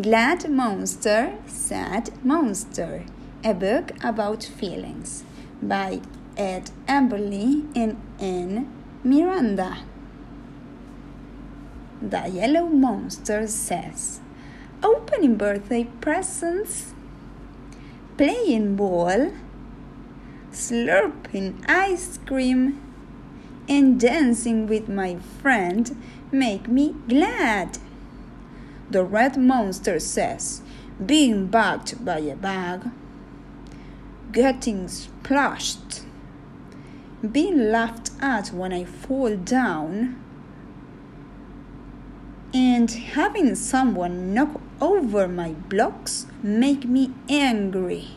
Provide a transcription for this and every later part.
Glad Monster, Sad Monster, a book about feelings by Ed Emberley and Anne Miranda. The Yellow Monster says, Opening birthday presents, playing ball, slurping ice cream, and dancing with my friend make me glad. The red monster says, being bugged by a bug, getting splashed, being laughed at when I fall down, and having someone knock over my blocks make me angry.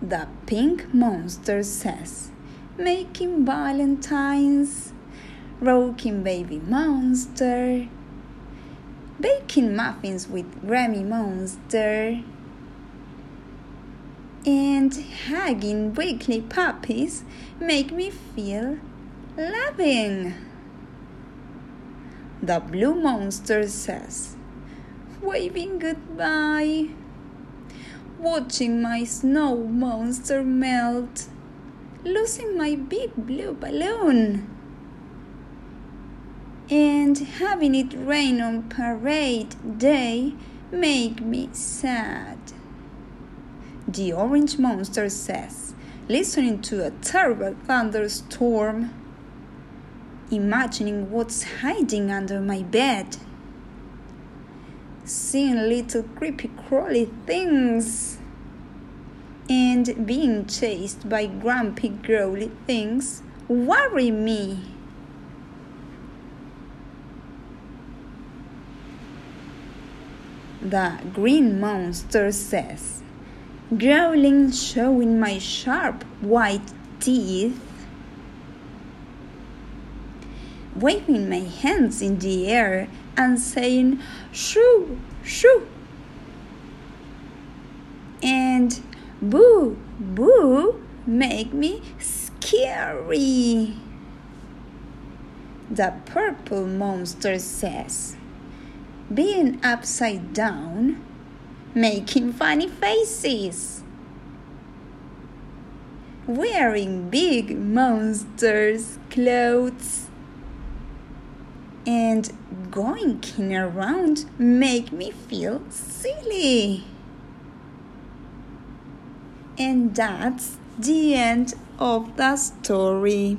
The pink monster says, making valentines, rocking baby monster, baking muffins with Grammy monster, and hugging weekly puppies make me feel loving. The blue monster says, waving goodbye, watching my snow monster melt, losing my big blue balloon, and having it rain on parade day make me sad. The orange monster says, listening to a terrible thunderstorm imagining what's hiding under my bed, seeing little creepy crawly things, and being chased by grumpy growly things worry me. The green monster says, growling, showing my sharp white teeth waving my hands in the air and saying, shoo, shoo. And boo, boo make me scary. The purple monster says, being upside down, making funny faces, wearing big monsters' clothes and going around make me feel silly. And that's the end of the story.